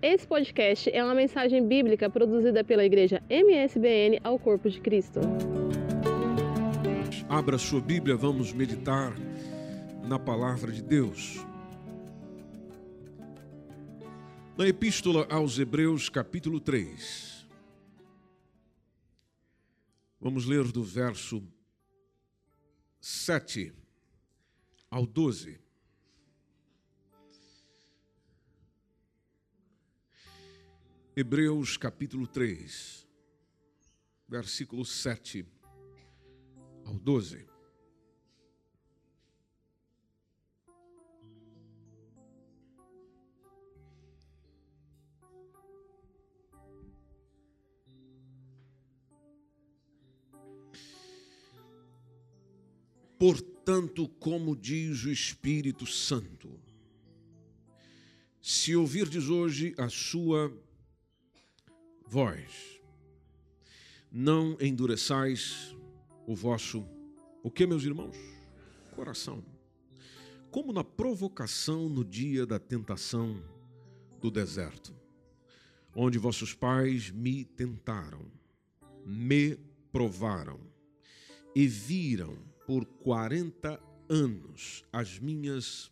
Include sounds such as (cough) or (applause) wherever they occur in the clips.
Esse podcast é uma mensagem bíblica produzida pela igreja MSBN ao Corpo de Cristo. Abra sua Bíblia, vamos meditar na palavra de Deus. Na Epístola aos Hebreus, capítulo 3. Vamos ler do verso 7 ao 12. Hebreus capítulo 3, versículo 7 ao 12. Portanto, como diz o Espírito Santo, se ouvirdes hoje a sua vós, não endureçais o vosso, o que, meus irmãos? Coração. Como na provocação no dia da tentação do deserto, onde vossos pais me tentaram, me provaram e viram por quarenta anos as minhas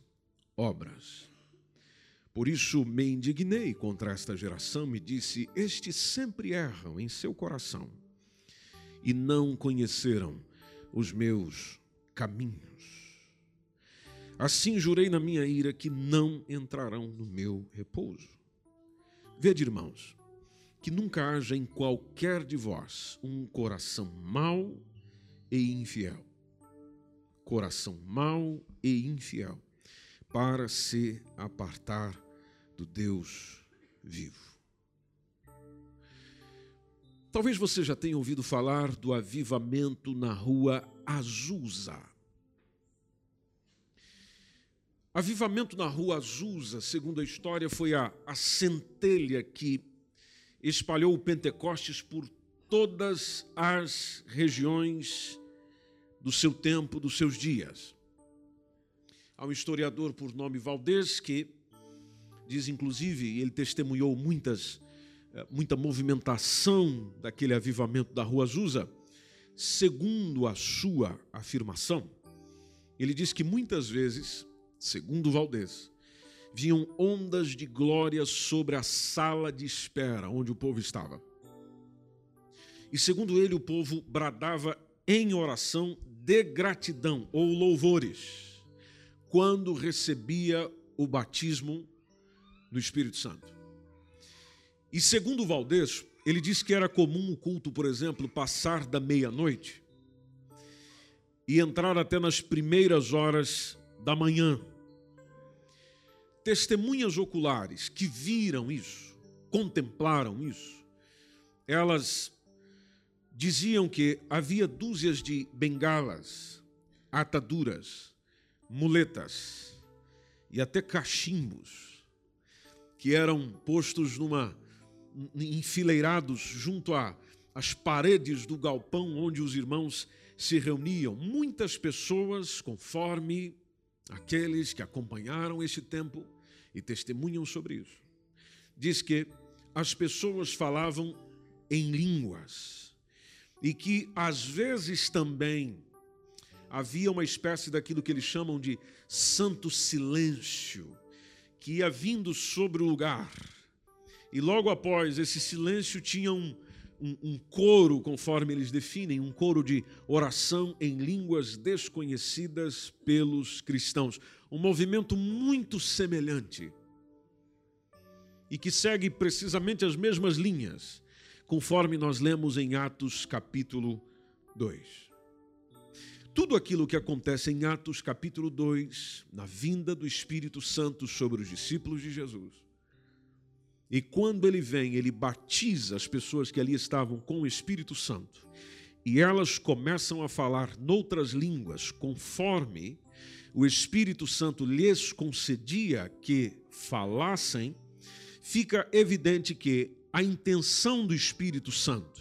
obras. Por isso me indignei contra esta geração e disse: Estes sempre erram em seu coração e não conheceram os meus caminhos. Assim jurei na minha ira que não entrarão no meu repouso. Vede, irmãos, que nunca haja em qualquer de vós um coração mau e infiel. Coração mau e infiel, para se apartar do Deus vivo. Talvez você já tenha ouvido falar do avivamento na rua Azusa. Avivamento na rua Azusa, segundo a história, foi a, a centelha que espalhou o Pentecostes por todas as regiões do seu tempo, dos seus dias. Há um historiador por nome Valdez que diz inclusive, ele testemunhou muitas, eh, muita movimentação daquele avivamento da Rua Azusa, segundo a sua afirmação, ele diz que muitas vezes, segundo Valdez, vinham ondas de glória sobre a sala de espera onde o povo estava. E segundo ele, o povo bradava em oração de gratidão ou louvores quando recebia o batismo no Espírito Santo. E segundo Valdez, ele diz que era comum o culto, por exemplo, passar da meia-noite e entrar até nas primeiras horas da manhã. Testemunhas oculares que viram isso, contemplaram isso, elas diziam que havia dúzias de bengalas, ataduras, muletas e até cachimbos que eram postos numa enfileirados junto às paredes do galpão onde os irmãos se reuniam. Muitas pessoas, conforme aqueles que acompanharam esse tempo e testemunham sobre isso. Diz que as pessoas falavam em línguas e que às vezes também havia uma espécie daquilo que eles chamam de santo silêncio que ia vindo sobre o lugar. E logo após esse silêncio tinha um, um, um, coro, conforme eles definem, um coro de oração em línguas desconhecidas pelos cristãos. Um movimento muito semelhante e que segue precisamente as mesmas linhas, conforme nós lemos em Atos capítulo 2 tudo aquilo que acontece em Atos capítulo 2, na vinda do Espírito Santo sobre os discípulos de Jesus. E quando ele vem, ele batiza as pessoas que ali estavam com o Espírito Santo. E elas começam a falar noutras línguas, conforme o Espírito Santo lhes concedia que falassem, fica evidente que a intenção do Espírito Santo,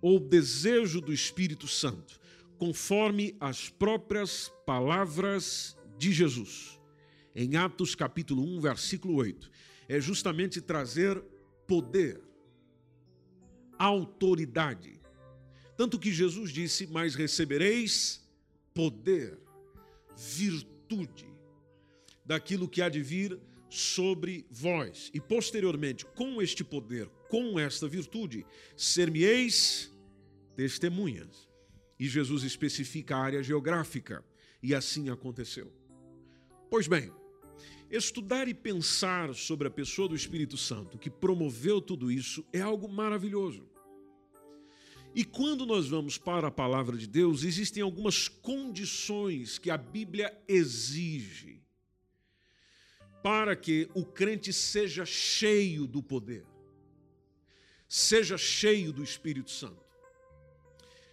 ou o desejo do Espírito Santo, conforme as próprias palavras de Jesus. Em Atos capítulo 1, versículo 8, é justamente trazer poder, autoridade. Tanto que Jesus disse: Mas recebereis poder, virtude, daquilo que há de vir sobre vós. E posteriormente, com este poder, com esta virtude, ser-me-eis testemunhas. E Jesus especifica a área geográfica, e assim aconteceu. Pois bem, estudar e pensar sobre a pessoa do Espírito Santo que promoveu tudo isso é algo maravilhoso. E quando nós vamos para a palavra de Deus, existem algumas condições que a Bíblia exige para que o crente seja cheio do poder, seja cheio do Espírito Santo.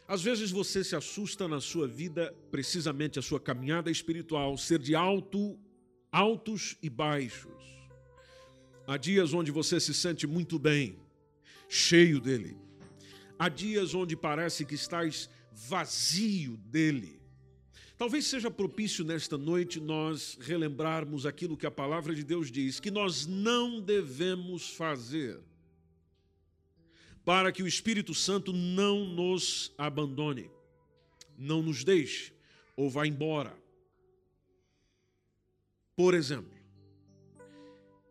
Às vezes você se assusta na sua vida, precisamente a sua caminhada espiritual, ser de alto, altos e baixos. Há dias onde você se sente muito bem, cheio dele. Há dias onde parece que estás vazio dele. Talvez seja propício nesta noite nós relembrarmos aquilo que a palavra de Deus diz, que nós não devemos fazer para que o Espírito Santo não nos abandone, não nos deixe ou vá embora. Por exemplo,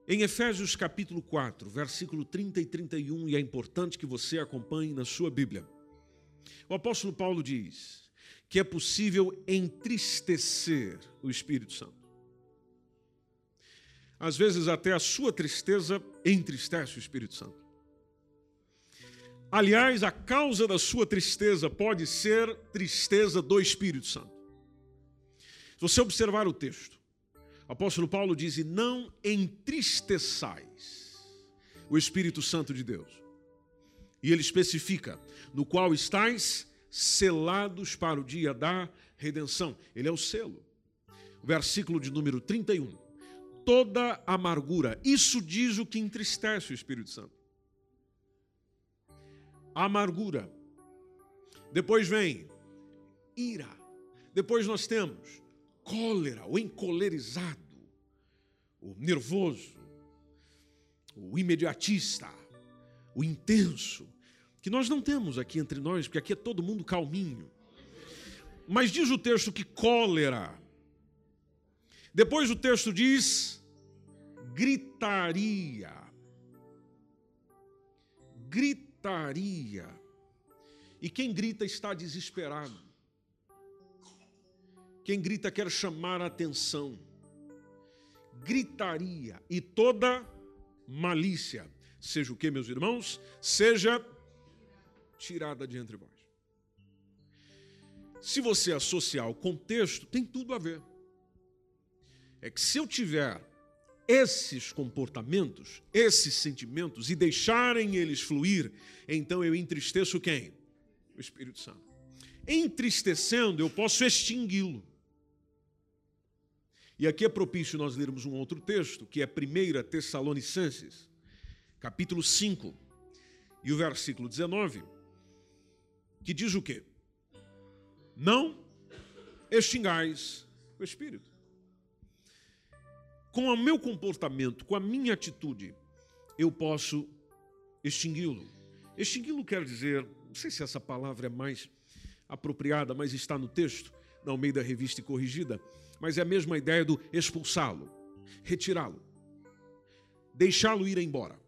em Efésios capítulo 4, versículo 30 e 31, e é importante que você acompanhe na sua Bíblia. O apóstolo Paulo diz: que é possível entristecer o Espírito Santo. Às vezes, até a sua tristeza entristece o Espírito Santo. Aliás, a causa da sua tristeza pode ser tristeza do Espírito Santo. Se você observar o texto, o apóstolo Paulo diz: não entristeçais o Espírito Santo de Deus. E ele especifica: No qual estáis selados para o dia da redenção. Ele é o selo. Versículo de número 31. Toda amargura, isso diz o que entristece o Espírito Santo. Amargura. Depois vem ira. Depois nós temos cólera, o encolerizado, o nervoso, o imediatista, o intenso, que nós não temos aqui entre nós, porque aqui é todo mundo calminho. Mas diz o texto que cólera. Depois o texto diz gritaria. Gritaria. E quem grita está desesperado. Quem grita quer chamar a atenção. Gritaria e toda malícia, seja o que, meus irmãos? Seja tirada de entre vós. Se você associar o contexto, tem tudo a ver. É que se eu tiver esses comportamentos, esses sentimentos e deixarem eles fluir, então eu entristeço quem? O Espírito Santo. Entristecendo, eu posso extingui-lo. E aqui é propício nós lermos um outro texto, que é 1 Tessalonicenses, capítulo 5, e o versículo 19 que diz o quê? Não extingais o espírito. Com o meu comportamento, com a minha atitude, eu posso extingui-lo. Extingui-lo quer dizer, não sei se essa palavra é mais apropriada, mas está no texto, na meio da revista e corrigida, mas é a mesma ideia do expulsá-lo, retirá-lo, deixá-lo ir embora.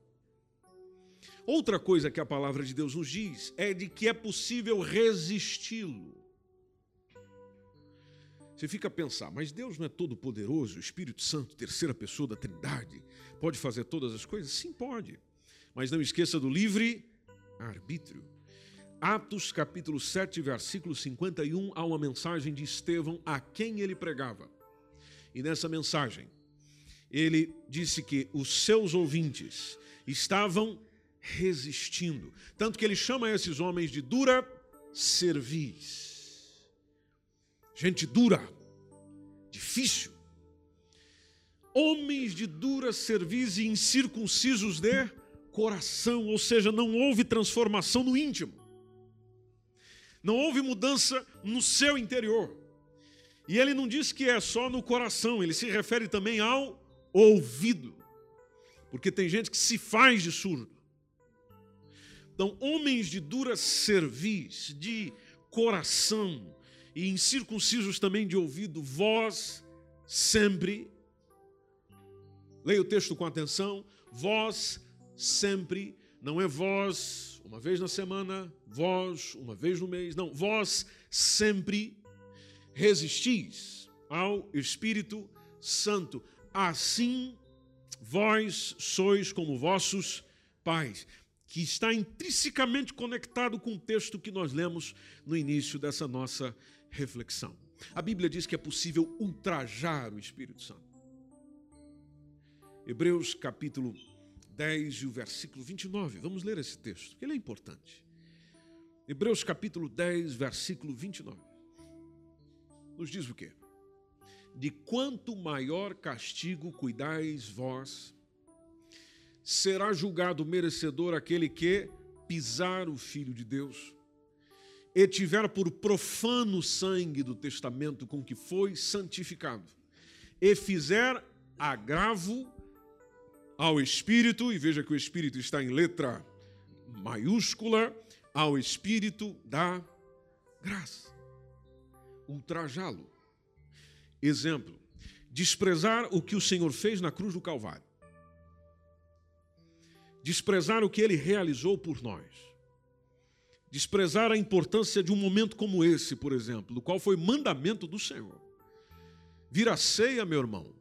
Outra coisa que a palavra de Deus nos diz é de que é possível resisti-lo. Você fica a pensar, mas Deus não é todo poderoso, o Espírito Santo, terceira pessoa da Trindade, pode fazer todas as coisas? Sim, pode. Mas não esqueça do livre arbítrio. Atos capítulo 7, versículo 51, há uma mensagem de Estevão a quem ele pregava. E nessa mensagem, ele disse que os seus ouvintes estavam resistindo. Tanto que ele chama esses homens de dura cerviz. Gente dura, difícil. Homens de dura cerviz e incircuncisos de coração, ou seja, não houve transformação no íntimo. Não houve mudança no seu interior. E ele não diz que é só no coração, ele se refere também ao ouvido. Porque tem gente que se faz de surdo. Então, homens de dura cerviz, de coração e incircuncisos também de ouvido, vós sempre, leia o texto com atenção, vós sempre, não é vós uma vez na semana, vós uma vez no mês, não, vós sempre resistis ao Espírito Santo. Assim vós sois como vossos pais, que está intrinsecamente conectado com o texto que nós lemos no início dessa nossa reflexão. A Bíblia diz que é possível ultrajar o Espírito Santo. Hebreus capítulo 10 e o versículo 29. Vamos ler esse texto, que ele é importante. Hebreus capítulo 10, versículo 29. Nos diz o quê? De quanto maior castigo cuidais vós, será julgado merecedor aquele que pisar o Filho de Deus e tiver por profano sangue do testamento com que foi santificado, e fizer agravo ao Espírito, e veja que o Espírito está em letra maiúscula, ao Espírito da graça. Ultrajá-lo. Exemplo: desprezar o que o Senhor fez na cruz do Calvário. Desprezar o que ele realizou por nós desprezar a importância de um momento como esse, por exemplo, do qual foi mandamento do Senhor. Vir a ceia, meu irmão,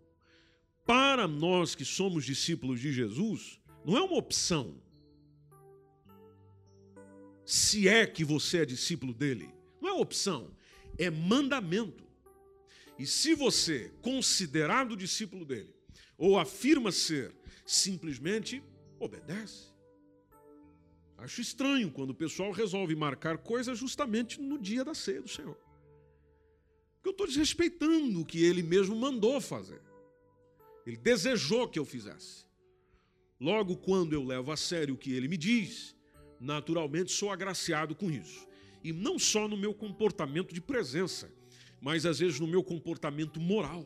para nós que somos discípulos de Jesus, não é uma opção. Se é que você é discípulo dele, não é opção, é mandamento. E se você, considerado discípulo dele, ou afirma ser, simplesmente obedece. Acho estranho quando o pessoal resolve marcar coisas justamente no dia da ceia do Senhor. Porque eu estou desrespeitando o que ele mesmo mandou fazer. Ele desejou que eu fizesse. Logo, quando eu levo a sério o que ele me diz, naturalmente sou agraciado com isso. E não só no meu comportamento de presença, mas às vezes no meu comportamento moral.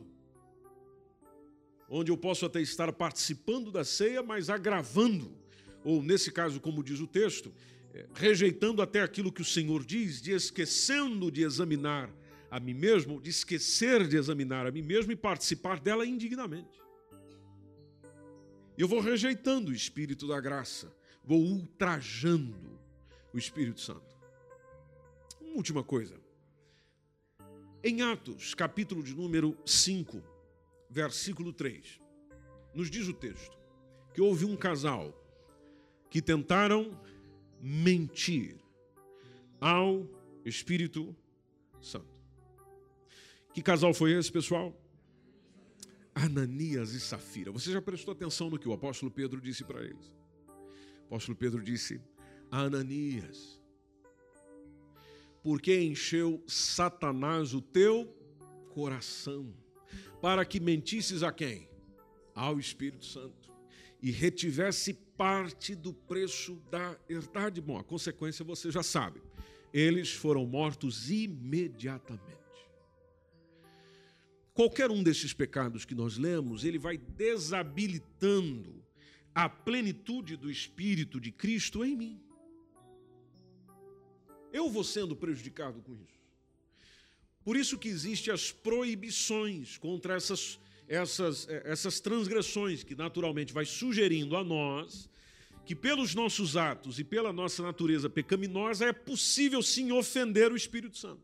Onde eu posso até estar participando da ceia, mas agravando ou nesse caso, como diz o texto, é, rejeitando até aquilo que o Senhor diz, de esquecendo de examinar a mim mesmo, de esquecer de examinar a mim mesmo e participar dela indignamente. Eu vou rejeitando o Espírito da graça, vou ultrajando o Espírito Santo. Uma última coisa. Em Atos, capítulo de número 5, versículo 3, nos diz o texto que houve um casal que tentaram mentir ao Espírito Santo. Que casal foi esse, pessoal? Ananias e Safira. Você já prestou atenção no que o apóstolo Pedro disse para eles? O apóstolo Pedro disse: Ananias, porque encheu Satanás o teu coração, para que mentisses a quem? Ao Espírito Santo e retivesse parte do preço da herdade. Bom, a consequência você já sabe. Eles foram mortos imediatamente. Qualquer um desses pecados que nós lemos, ele vai desabilitando a plenitude do Espírito de Cristo em mim. Eu vou sendo prejudicado com isso. Por isso que existem as proibições contra essas essas, é, essas transgressões que naturalmente vai sugerindo a nós que pelos nossos atos e pela nossa natureza pecaminosa é possível sim ofender o Espírito Santo.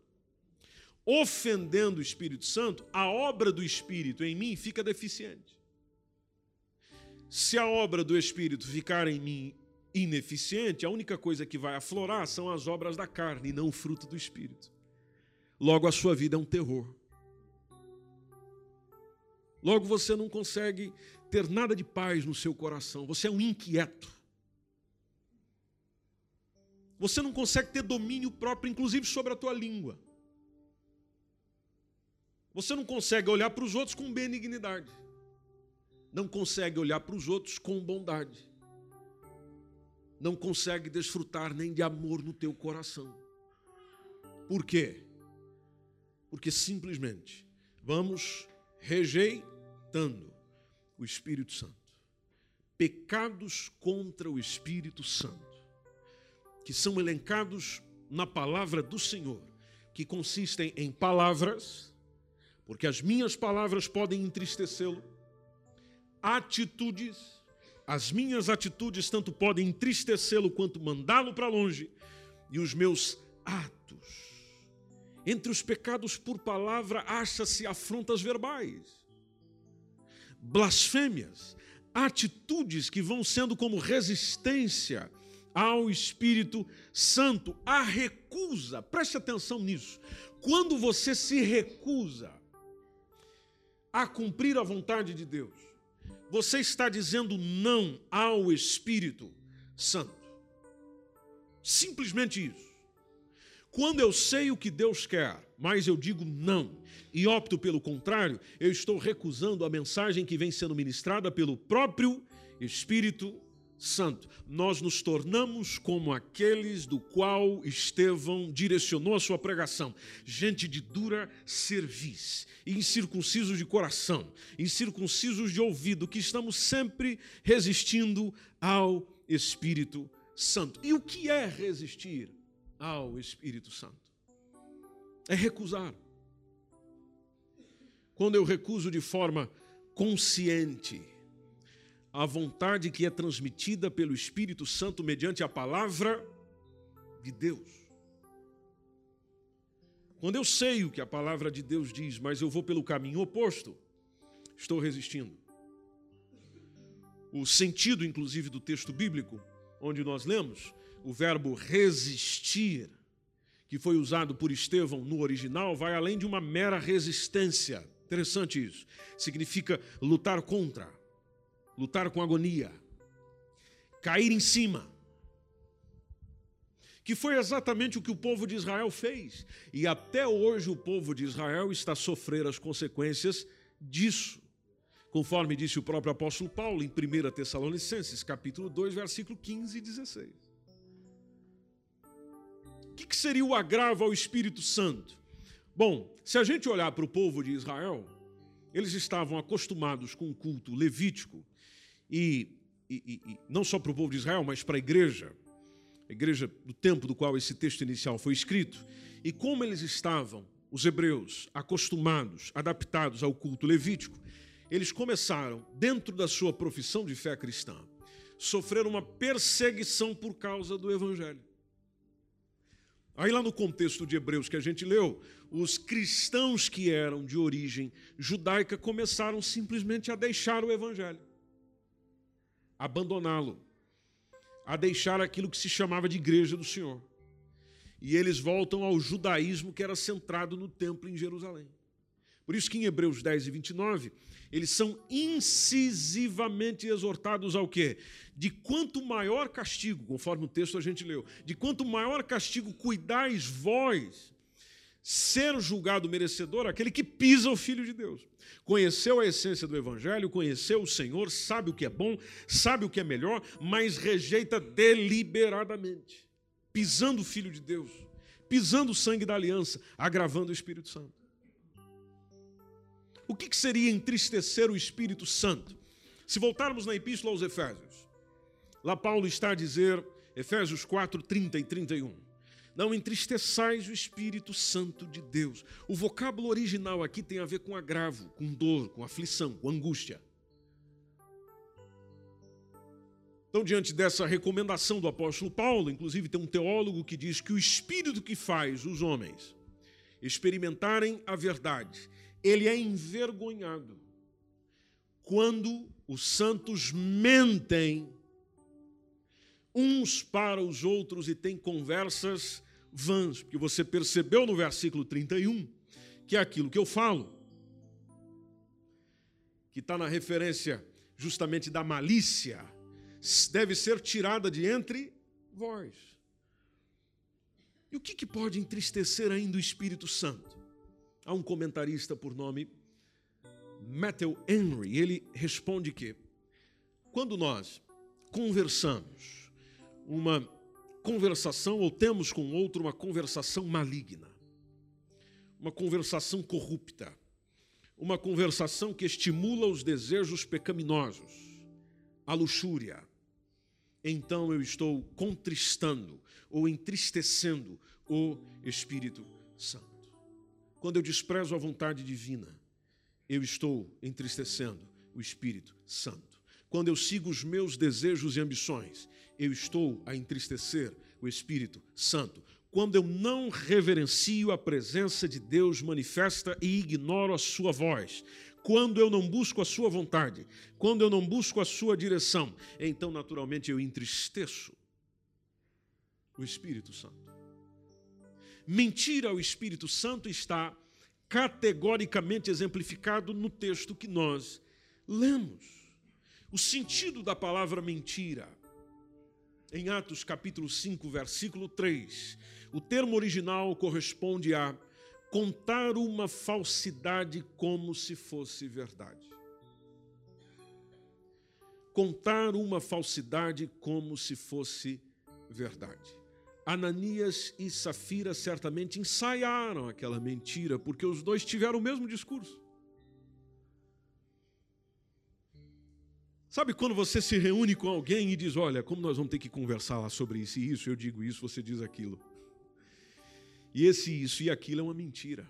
Ofendendo o Espírito Santo, a obra do Espírito em mim fica deficiente. Se a obra do Espírito ficar em mim ineficiente, a única coisa que vai aflorar são as obras da carne e não o fruto do Espírito. Logo, a sua vida é um terror. Logo você não consegue ter nada de paz no seu coração, você é um inquieto. Você não consegue ter domínio próprio, inclusive sobre a tua língua. Você não consegue olhar para os outros com benignidade. Não consegue olhar para os outros com bondade. Não consegue desfrutar nem de amor no teu coração. Por quê? Porque simplesmente vamos rejeitando o Espírito Santo. pecados contra o Espírito Santo, que são elencados na palavra do Senhor, que consistem em palavras, porque as minhas palavras podem entristecê-lo, atitudes, as minhas atitudes tanto podem entristecê-lo quanto mandá-lo para longe, e os meus atos. Entre os pecados por palavra, acha-se afrontas verbais, blasfêmias, atitudes que vão sendo como resistência ao Espírito Santo, a recusa. Preste atenção nisso. Quando você se recusa a cumprir a vontade de Deus, você está dizendo não ao Espírito Santo. Simplesmente isso. Quando eu sei o que Deus quer, mas eu digo não e opto pelo contrário, eu estou recusando a mensagem que vem sendo ministrada pelo próprio Espírito Santo. Nós nos tornamos como aqueles do qual Estevão direcionou a sua pregação, gente de dura cerviz, incircuncisos de coração, incircuncisos de ouvido, que estamos sempre resistindo ao Espírito Santo. E o que é resistir ao Espírito Santo? É recusar. Quando eu recuso de forma consciente a vontade que é transmitida pelo Espírito Santo mediante a palavra de Deus. Quando eu sei o que a palavra de Deus diz, mas eu vou pelo caminho oposto, estou resistindo. O sentido, inclusive, do texto bíblico, onde nós lemos, o verbo resistir, que foi usado por Estevão no original, vai além de uma mera resistência. Interessante isso. Significa lutar contra, lutar com agonia, cair em cima. Que foi exatamente o que o povo de Israel fez. E até hoje o povo de Israel está a sofrer as consequências disso. Conforme disse o próprio apóstolo Paulo em 1 Tessalonicenses, capítulo 2, versículo 15 e 16. O que seria o agravo ao Espírito Santo? Bom, se a gente olhar para o povo de Israel, eles estavam acostumados com o culto levítico, e, e, e não só para o povo de Israel, mas para a igreja, a igreja do tempo do qual esse texto inicial foi escrito, e como eles estavam, os hebreus, acostumados, adaptados ao culto levítico, eles começaram, dentro da sua profissão de fé cristã, sofrer uma perseguição por causa do evangelho. Aí, lá no contexto de Hebreus que a gente leu, os cristãos que eram de origem judaica começaram simplesmente a deixar o evangelho abandoná-lo, a deixar aquilo que se chamava de igreja do Senhor. E eles voltam ao judaísmo que era centrado no templo em Jerusalém. Por isso que em Hebreus 10 e 29, eles são incisivamente exortados ao quê? De quanto maior castigo, conforme o texto a gente leu, de quanto maior castigo cuidais vós ser julgado merecedor aquele que pisa o Filho de Deus. Conheceu a essência do Evangelho, conheceu o Senhor, sabe o que é bom, sabe o que é melhor, mas rejeita deliberadamente, pisando o Filho de Deus, pisando o sangue da aliança, agravando o Espírito Santo. O que seria entristecer o Espírito Santo? Se voltarmos na Epístola aos Efésios, lá Paulo está a dizer, Efésios 4, 30 e 31. Não entristeçais o Espírito Santo de Deus. O vocábulo original aqui tem a ver com agravo, com dor, com aflição, com angústia. Então, diante dessa recomendação do apóstolo Paulo, inclusive tem um teólogo que diz que o espírito que faz os homens experimentarem a verdade, ele é envergonhado quando os santos mentem uns para os outros e têm conversas vãs, porque você percebeu no versículo 31 que é aquilo que eu falo, que está na referência justamente da malícia, deve ser tirada de entre vós. E o que, que pode entristecer ainda o Espírito Santo? Há um comentarista por nome Matthew Henry, ele responde que quando nós conversamos uma conversação ou temos com outro uma conversação maligna, uma conversação corrupta, uma conversação que estimula os desejos pecaminosos, a luxúria, então eu estou contristando ou entristecendo o Espírito Santo. Quando eu desprezo a vontade divina, eu estou entristecendo o Espírito Santo. Quando eu sigo os meus desejos e ambições, eu estou a entristecer o Espírito Santo. Quando eu não reverencio a presença de Deus manifesta e ignoro a sua voz, quando eu não busco a sua vontade, quando eu não busco a sua direção, então naturalmente eu entristeço o Espírito Santo. Mentir ao Espírito Santo está categoricamente exemplificado no texto que nós lemos. O sentido da palavra mentira, em Atos capítulo 5, versículo 3, o termo original corresponde a contar uma falsidade como se fosse verdade. Contar uma falsidade como se fosse verdade. Ananias e Safira certamente ensaiaram aquela mentira, porque os dois tiveram o mesmo discurso. Sabe quando você se reúne com alguém e diz: Olha, como nós vamos ter que conversar lá sobre isso e isso, eu digo isso, você diz aquilo. E esse isso e aquilo é uma mentira.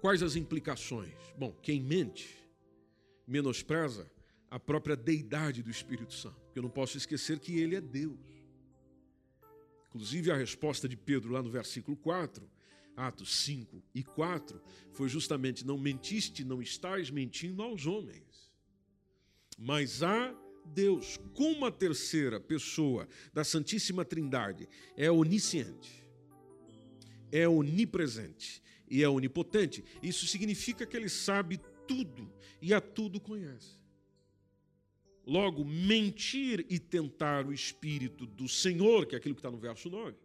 Quais as implicações? Bom, quem mente menospreza a própria deidade do Espírito Santo. Porque eu não posso esquecer que ele é Deus. Inclusive, a resposta de Pedro lá no versículo 4, Atos 5 e 4, foi justamente: Não mentiste, não estás mentindo aos homens, mas a Deus, como a terceira pessoa da Santíssima Trindade, é onisciente, é onipresente e é onipotente, isso significa que ele sabe tudo e a tudo conhece. Logo, mentir e tentar o Espírito do Senhor, que é aquilo que está no verso 9,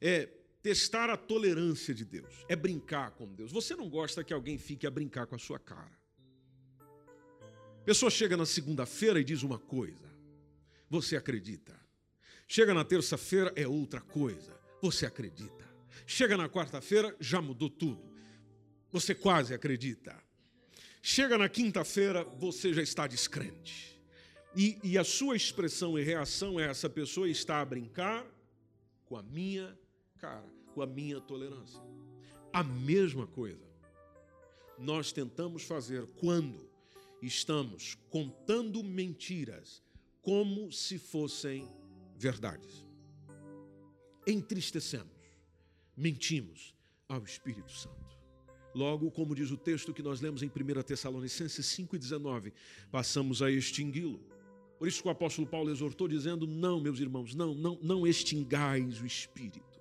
é testar a tolerância de Deus, é brincar com Deus. Você não gosta que alguém fique a brincar com a sua cara. A pessoa chega na segunda-feira e diz uma coisa, você acredita. Chega na terça-feira, é outra coisa, você acredita. Chega na quarta-feira, já mudou tudo, você quase acredita. Chega na quinta-feira, você já está descrente. E, e, a sua expressão e reação é: essa pessoa está a brincar com a minha cara, com a minha tolerância. A mesma coisa nós tentamos fazer quando estamos contando mentiras como se fossem verdades. Entristecemos, mentimos ao Espírito Santo. Logo, como diz o texto que nós lemos em 1 Tessalonicenses 5,19, passamos a extingui-lo por isso que o apóstolo Paulo exortou dizendo: "Não, meus irmãos, não, não, não extingais o espírito.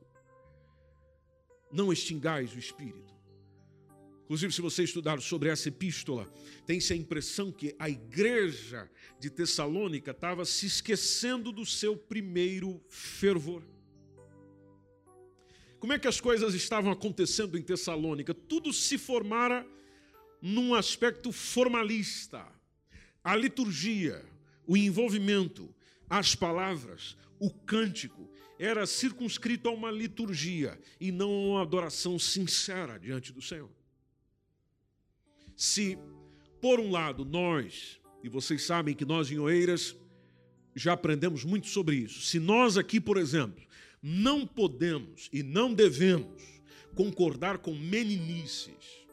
Não extingais o espírito." Inclusive, se você estudar sobre essa epístola, tem-se a impressão que a igreja de Tessalônica estava se esquecendo do seu primeiro fervor. Como é que as coisas estavam acontecendo em Tessalônica? Tudo se formara num aspecto formalista. A liturgia, o envolvimento, as palavras, o cântico, era circunscrito a uma liturgia e não a uma adoração sincera diante do Senhor. Se, por um lado, nós, e vocês sabem que nós em Oeiras já aprendemos muito sobre isso, se nós aqui, por exemplo, não podemos e não devemos concordar com meninices,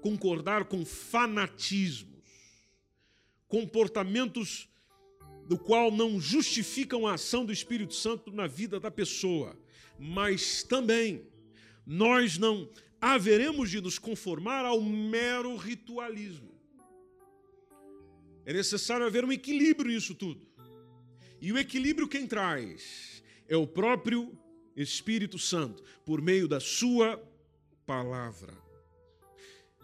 concordar com fanatismo, comportamentos do qual não justificam a ação do Espírito Santo na vida da pessoa, mas também nós não haveremos de nos conformar ao mero ritualismo. É necessário haver um equilíbrio nisso tudo. E o equilíbrio quem traz é o próprio Espírito Santo, por meio da sua palavra.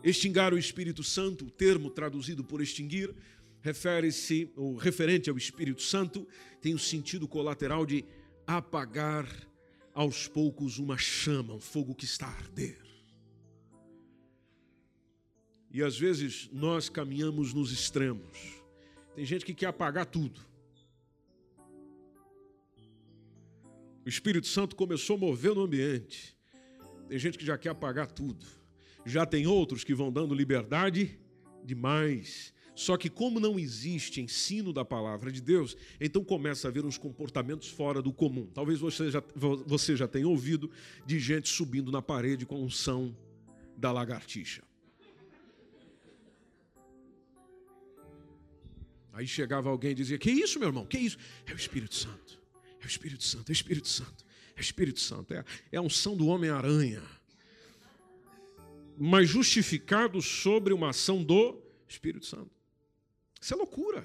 Extingar o Espírito Santo, o termo traduzido por extinguir, refere-se, ou referente ao Espírito Santo, tem o sentido colateral de apagar aos poucos uma chama, um fogo que está a arder. E às vezes nós caminhamos nos extremos. Tem gente que quer apagar tudo. O Espírito Santo começou a mover no ambiente. Tem gente que já quer apagar tudo. Já tem outros que vão dando liberdade demais. Só que, como não existe ensino da palavra de Deus, então começa a haver uns comportamentos fora do comum. Talvez você já, você já tenha ouvido de gente subindo na parede com unção da lagartixa. Aí chegava alguém e dizia: Que isso, meu irmão? Que isso? É o Espírito Santo. É o Espírito Santo, é o Espírito Santo. É o Espírito Santo. É, é a unção do Homem-Aranha. Mas justificado sobre uma ação do Espírito Santo. Isso é loucura.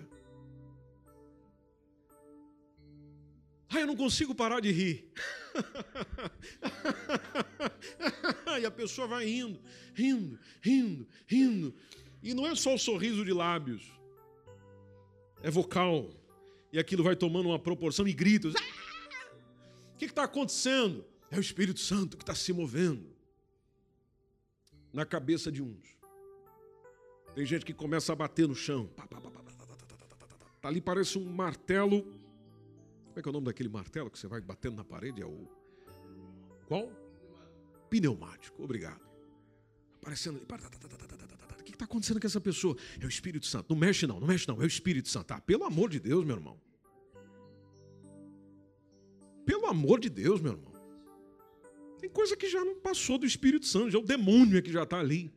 Ah, eu não consigo parar de rir. (laughs) e a pessoa vai rindo, rindo, rindo, rindo. E não é só o sorriso de lábios, é vocal. E aquilo vai tomando uma proporção e gritos. Ah! O que está acontecendo? É o Espírito Santo que está se movendo na cabeça de uns. Tem gente que começa a bater no chão. Tá ali parece um martelo. Como é que é o nome daquele martelo que você vai batendo na parede? É o. Qual? Pneumático. Obrigado. Aparecendo ali. O que está acontecendo com essa pessoa? É o Espírito Santo. Não mexe, não, não mexe, não. É o Espírito Santo. Ah, pelo amor de Deus, meu irmão. Pelo amor de Deus, meu irmão. Tem coisa que já não passou do Espírito Santo, já é o demônio é que já está ali.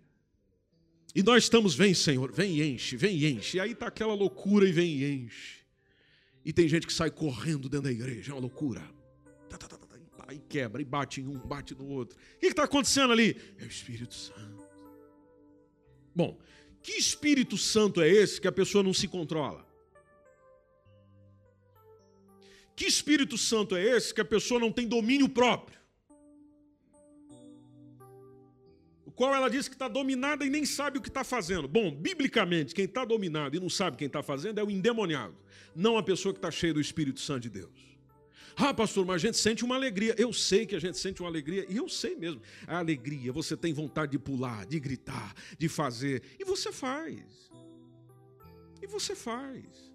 E nós estamos, vem Senhor, vem e enche, vem e enche. E aí está aquela loucura e vem e enche. E tem gente que sai correndo dentro da igreja, é uma loucura. Tá, tá, tá, e quebra, e bate em um, bate no outro. O que está acontecendo ali? É o Espírito Santo. Bom, que Espírito Santo é esse que a pessoa não se controla? Que Espírito Santo é esse que a pessoa não tem domínio próprio? Qual ela diz que está dominada e nem sabe o que está fazendo. Bom, biblicamente, quem está dominado e não sabe quem está fazendo é o endemoniado, não a pessoa que está cheia do Espírito Santo de Deus. Ah, pastor, mas a gente sente uma alegria. Eu sei que a gente sente uma alegria, e eu sei mesmo. A alegria, você tem vontade de pular, de gritar, de fazer, e você faz. E você faz.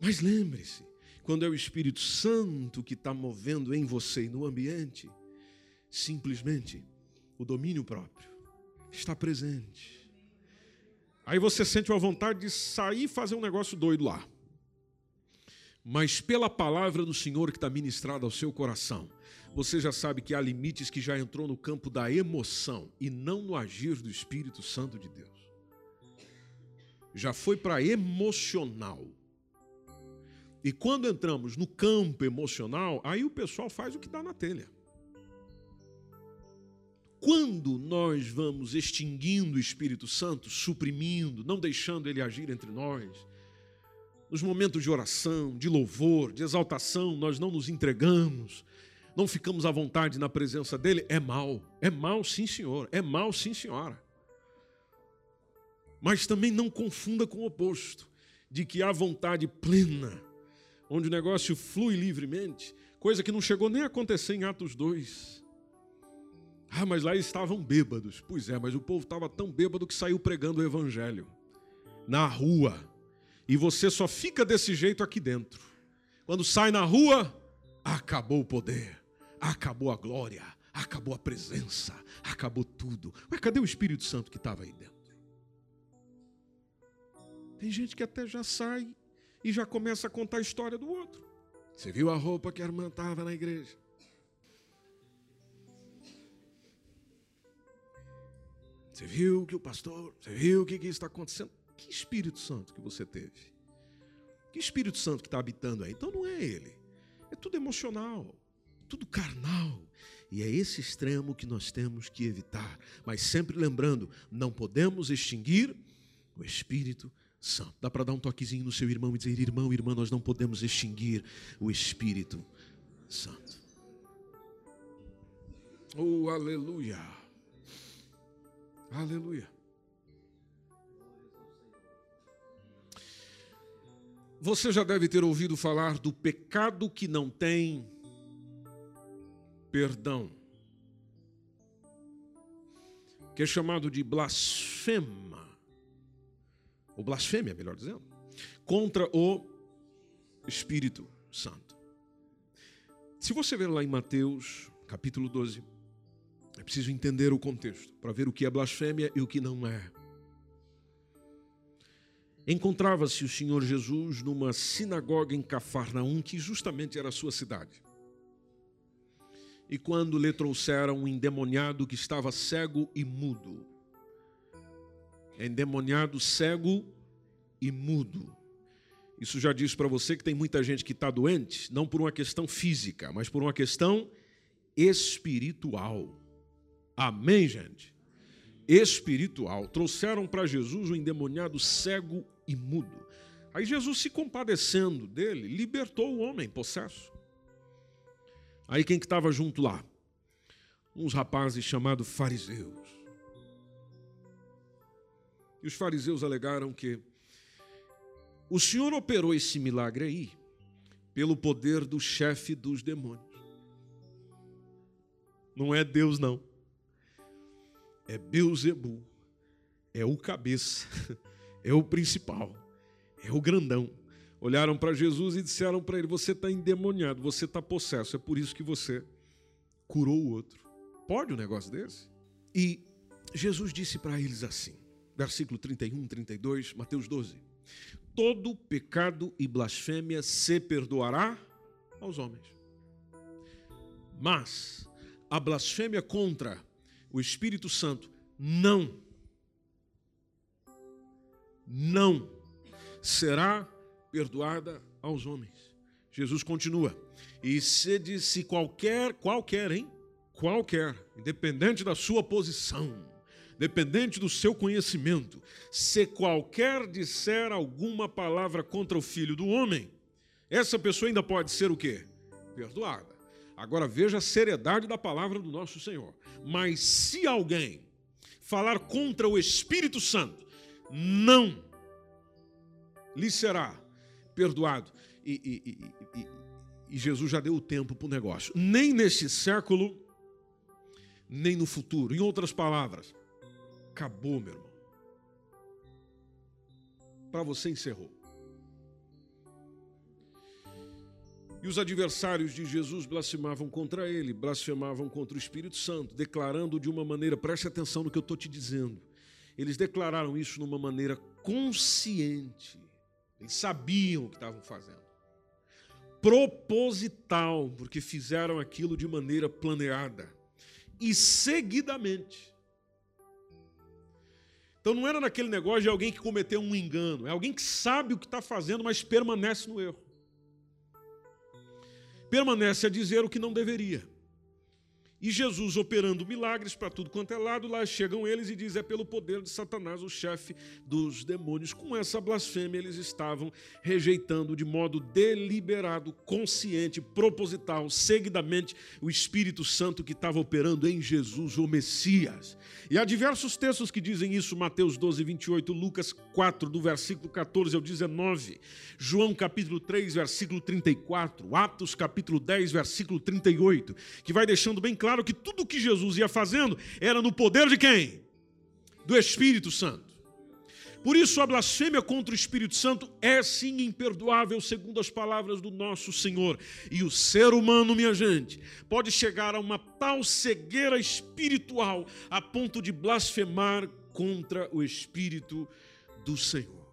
Mas lembre-se, quando é o Espírito Santo que está movendo em você e no ambiente, simplesmente o domínio próprio está presente. Aí você sente uma vontade de sair e fazer um negócio doido lá. Mas pela palavra do Senhor que está ministrada ao seu coração, você já sabe que há limites que já entrou no campo da emoção e não no agir do Espírito Santo de Deus. Já foi para emocional. E quando entramos no campo emocional, aí o pessoal faz o que dá na telha. Quando nós vamos extinguindo o Espírito Santo, suprimindo, não deixando ele agir entre nós, nos momentos de oração, de louvor, de exaltação, nós não nos entregamos, não ficamos à vontade na presença dele, é mal. É mal, sim, senhor. É mal, sim, senhora. Mas também não confunda com o oposto, de que há vontade plena, onde o negócio flui livremente, coisa que não chegou nem a acontecer em Atos 2. Ah, mas lá estavam bêbados. Pois é, mas o povo estava tão bêbado que saiu pregando o evangelho na rua. E você só fica desse jeito aqui dentro. Quando sai na rua, acabou o poder, acabou a glória, acabou a presença, acabou tudo. Mas cadê o Espírito Santo que estava aí dentro? Tem gente que até já sai e já começa a contar a história do outro. Você viu a roupa que a irmã estava na igreja? Você viu que o pastor, você viu o que, que está acontecendo? Que Espírito Santo que você teve? Que Espírito Santo que está habitando aí? Então não é ele. É tudo emocional, tudo carnal. E é esse extremo que nós temos que evitar. Mas sempre lembrando, não podemos extinguir o Espírito Santo. Dá para dar um toquezinho no seu irmão e dizer: irmão, irmã, nós não podemos extinguir o Espírito Santo. Oh, aleluia. Aleluia. Você já deve ter ouvido falar do pecado que não tem perdão, que é chamado de blasfema, ou blasfêmia, melhor dizendo, contra o Espírito Santo. Se você ver lá em Mateus, capítulo 12, é preciso entender o contexto para ver o que é blasfêmia e o que não é. encontrava-se o Senhor Jesus numa sinagoga em Cafarnaum, que justamente era a sua cidade. E quando lhe trouxeram um endemoniado que estava cego e mudo, endemoniado cego e mudo. Isso já diz para você que tem muita gente que está doente, não por uma questão física, mas por uma questão espiritual. Amém, gente? Espiritual. Trouxeram para Jesus um endemoniado cego e mudo. Aí Jesus, se compadecendo dele, libertou o homem possesso. Aí quem que estava junto lá? Uns rapazes chamados fariseus. E os fariseus alegaram que o Senhor operou esse milagre aí pelo poder do chefe dos demônios. Não é Deus, não. É Beuzebu. É o cabeça. (laughs) É o principal. É o grandão. Olharam para Jesus e disseram para ele: Você está endemoniado, você está possesso. É por isso que você curou o outro. Pode um negócio desse? E Jesus disse para eles assim: versículo 31, 32, Mateus 12: Todo pecado e blasfêmia se perdoará aos homens. Mas a blasfêmia contra o Espírito Santo não, não será perdoada aos homens. Jesus continua. E se disse qualquer, qualquer, hein? Qualquer, independente da sua posição, dependente do seu conhecimento, se qualquer disser alguma palavra contra o filho do homem, essa pessoa ainda pode ser o quê? Perdoada. Agora veja a seriedade da palavra do nosso Senhor. Mas se alguém falar contra o Espírito Santo, não lhe será perdoado. E, e, e, e Jesus já deu o tempo para o negócio. Nem neste século, nem no futuro. Em outras palavras, Acabou, meu irmão. Para você encerrou. E os adversários de Jesus blasfemavam contra ele, blasfemavam contra o Espírito Santo, declarando de uma maneira, preste atenção no que eu estou te dizendo. Eles declararam isso de uma maneira consciente. Eles sabiam o que estavam fazendo. Proposital, porque fizeram aquilo de maneira planeada. E seguidamente então não era naquele negócio de alguém que cometeu um engano, é alguém que sabe o que está fazendo, mas permanece no erro. Permanece a dizer o que não deveria. E Jesus operando milagres para tudo quanto é lado, lá chegam eles e diz: é pelo poder de Satanás, o chefe dos demônios. Com essa blasfêmia, eles estavam rejeitando de modo deliberado, consciente, proposital, seguidamente, o Espírito Santo que estava operando em Jesus, o Messias. E há diversos textos que dizem isso: Mateus 12, 28, Lucas 4, do versículo 14 ao 19, João capítulo 3, versículo 34, Atos capítulo 10, versículo 38, que vai deixando bem claro claro que tudo o que Jesus ia fazendo era no poder de quem? Do Espírito Santo. Por isso, a blasfêmia contra o Espírito Santo é sim imperdoável, segundo as palavras do nosso Senhor. E o ser humano, minha gente, pode chegar a uma tal cegueira espiritual a ponto de blasfemar contra o Espírito do Senhor.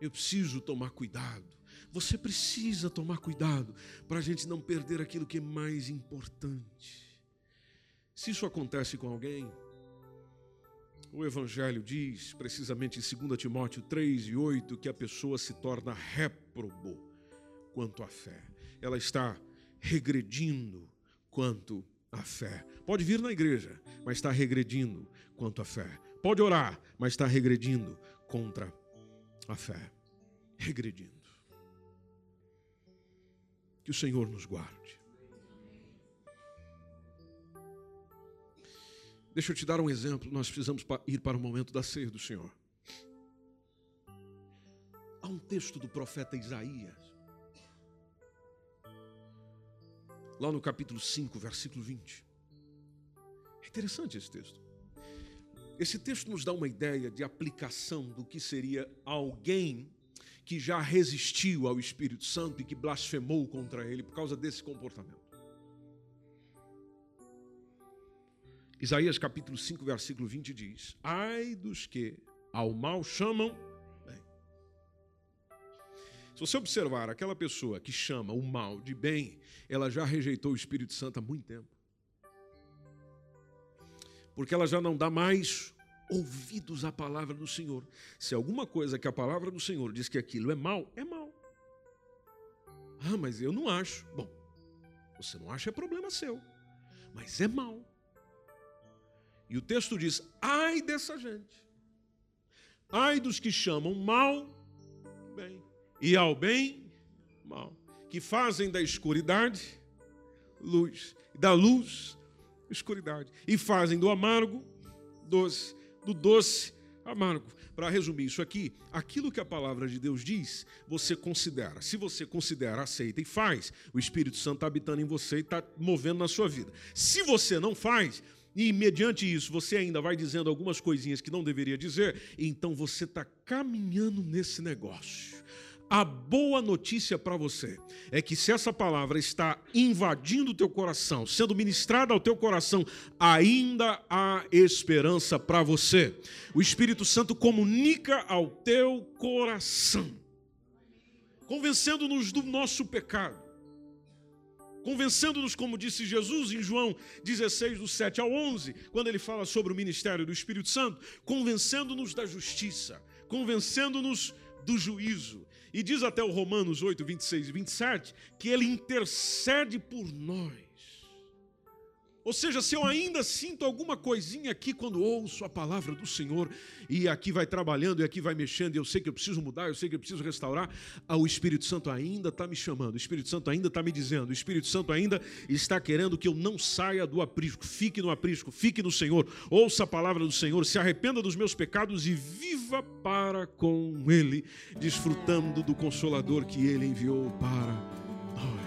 Eu preciso tomar cuidado. Você precisa tomar cuidado para a gente não perder aquilo que é mais importante. Se isso acontece com alguém, o Evangelho diz, precisamente em 2 Timóteo 3 e 8, que a pessoa se torna réprobo quanto à fé. Ela está regredindo quanto à fé. Pode vir na igreja, mas está regredindo quanto à fé. Pode orar, mas está regredindo contra a fé. Regredindo. Que o Senhor nos guarde. Deixa eu te dar um exemplo. Nós precisamos ir para o momento da ceia do Senhor. Há um texto do profeta Isaías, lá no capítulo 5, versículo 20. É interessante esse texto. Esse texto nos dá uma ideia de aplicação do que seria alguém que já resistiu ao Espírito Santo e que blasfemou contra ele por causa desse comportamento. Isaías capítulo 5, versículo 20 diz: Ai dos que ao mal chamam bem. Se você observar aquela pessoa que chama o mal de bem, ela já rejeitou o Espírito Santo há muito tempo. Porque ela já não dá mais ouvidos à palavra do Senhor. Se alguma coisa que a palavra do Senhor diz que aquilo é mal, é mal. Ah, mas eu não acho. Bom, você não acha é problema seu, mas é mal. E o texto diz: ai dessa gente, ai dos que chamam mal bem, e ao bem mal, que fazem da escuridade luz, da luz escuridade, e fazem do amargo doce, do doce amargo. Para resumir isso aqui, aquilo que a palavra de Deus diz, você considera. Se você considera, aceita e faz, o Espírito Santo está habitando em você e está movendo na sua vida. Se você não faz, e mediante isso você ainda vai dizendo algumas coisinhas que não deveria dizer, então você está caminhando nesse negócio. A boa notícia para você é que se essa palavra está invadindo o teu coração, sendo ministrada ao teu coração, ainda há esperança para você. O Espírito Santo comunica ao teu coração, convencendo-nos do nosso pecado, convencendo-nos, como disse Jesus em João 16, do 7 ao 11, quando ele fala sobre o ministério do Espírito Santo, convencendo-nos da justiça, convencendo-nos do juízo e diz até o Romanos 8, 26 e 27 que ele intercede por nós. Ou seja, se eu ainda sinto alguma coisinha aqui quando ouço a palavra do Senhor, e aqui vai trabalhando, e aqui vai mexendo, e eu sei que eu preciso mudar, eu sei que eu preciso restaurar, ah, o Espírito Santo ainda está me chamando, o Espírito Santo ainda está me dizendo, o Espírito Santo ainda está querendo que eu não saia do aprisco, fique no aprisco, fique no Senhor, ouça a palavra do Senhor, se arrependa dos meus pecados e viva para com Ele, desfrutando do Consolador que Ele enviou para nós.